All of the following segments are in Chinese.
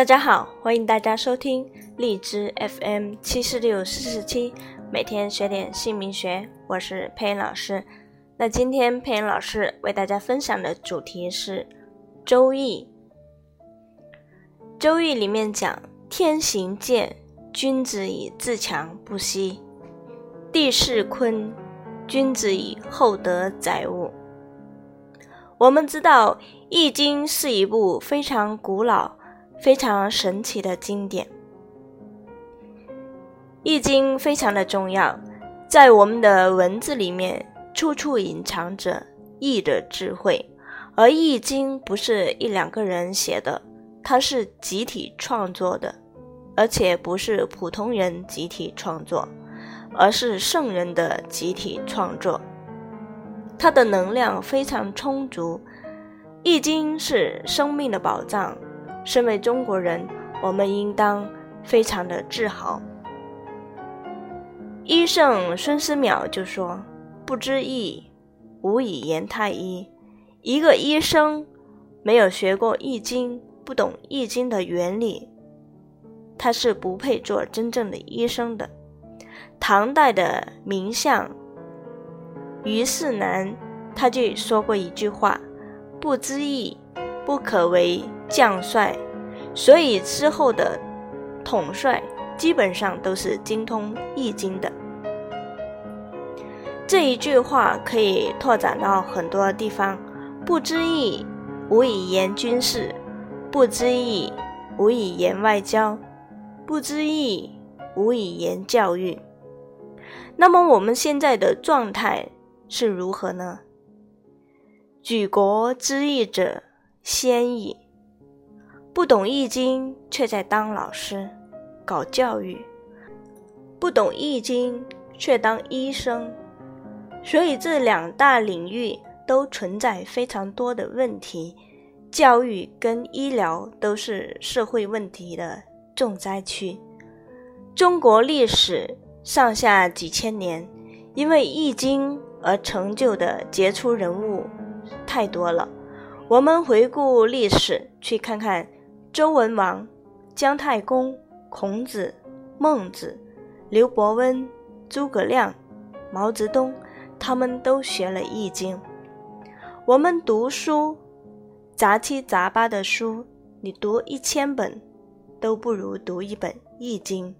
大家好，欢迎大家收听荔枝 FM 七四六四四七，每天学点姓名学，我是佩恩老师。那今天佩恩老师为大家分享的主题是《周易》。《周易》里面讲：“天行健，君子以自强不息；地势坤，君子以厚德载物。”我们知道，《易经》是一部非常古老。非常神奇的经典，《易经》非常的重要，在我们的文字里面，处处隐藏着易的智慧。而《易经》不是一两个人写的，它是集体创作的，而且不是普通人集体创作，而是圣人的集体创作。它的能量非常充足，《易经》是生命的宝藏。身为中国人，我们应当非常的自豪。医圣孙思邈就说：“不知易，无以言太医。”一个医生没有学过易经，不懂易经的原理，他是不配做真正的医生的。唐代的名相虞世南，他就说过一句话：“不知易，不可为。”将帅，所以之后的统帅基本上都是精通易经的。这一句话可以拓展到很多地方：不知易，无以言军事；不知易，无以言外交；不知易，无以言教育。那么我们现在的状态是如何呢？举国知易者先矣。不懂易经，却在当老师、搞教育；不懂易经，却当医生。所以这两大领域都存在非常多的问题。教育跟医疗都是社会问题的重灾区。中国历史上下几千年，因为易经而成就的杰出人物太多了。我们回顾历史，去看看。周文王、姜太公、孔子、孟子、刘伯温、诸葛亮、毛泽东，他们都学了《易经》。我们读书，杂七杂八的书，你读一千本，都不如读一本《易经》。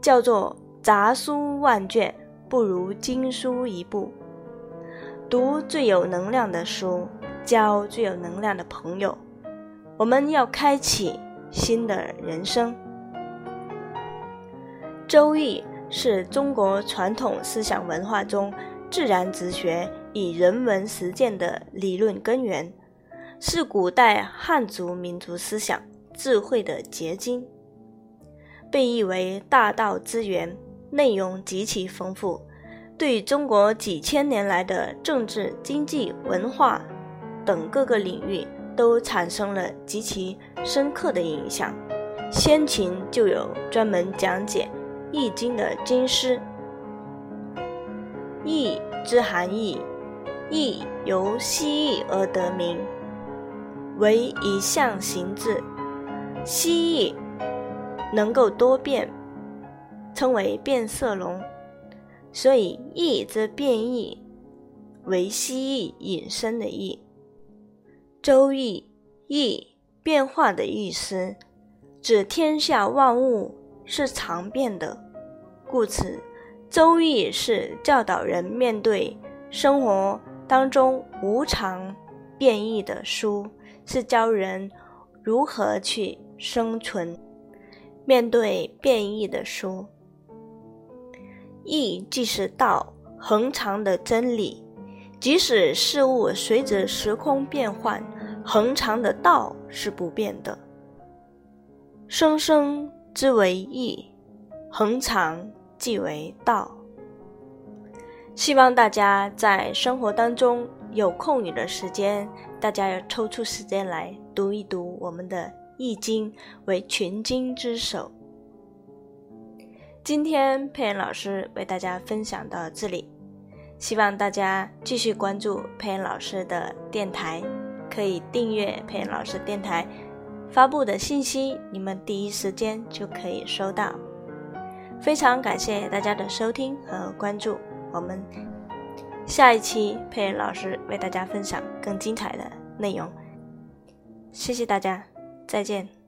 叫做杂书万卷，不如经书一部。读最有能量的书，交最有能量的朋友。我们要开启新的人生。《周易》是中国传统思想文化中自然哲学与人文实践的理论根源，是古代汉族民族思想智慧的结晶，被誉为大道之源，内容极其丰富，对中国几千年来的政治、经济、文化等各个领域。都产生了极其深刻的影响。先秦就有专门讲解《易经》的经师。易之含义，易由蜥蜴而得名，为一象形字。蜥蜴能够多变，称为变色龙，所以易之变异为蜥蜴引申的易。周易，易变化的意思，指天下万物是常变的，故此，周易是教导人面对生活当中无常变异的书，是教人如何去生存，面对变异的书。易即是道，恒常的真理。即使事物随着时空变换，恒常的道是不变的。生生之为易，恒常即为道。希望大家在生活当中有空余的时间，大家要抽出时间来读一读我们的《易经》，为群经之首。今天佩恩老师为大家分享到这里。希望大家继续关注佩恩老师的电台，可以订阅佩恩老师电台，发布的信息，你们第一时间就可以收到。非常感谢大家的收听和关注，我们下一期佩恩老师为大家分享更精彩的内容。谢谢大家，再见。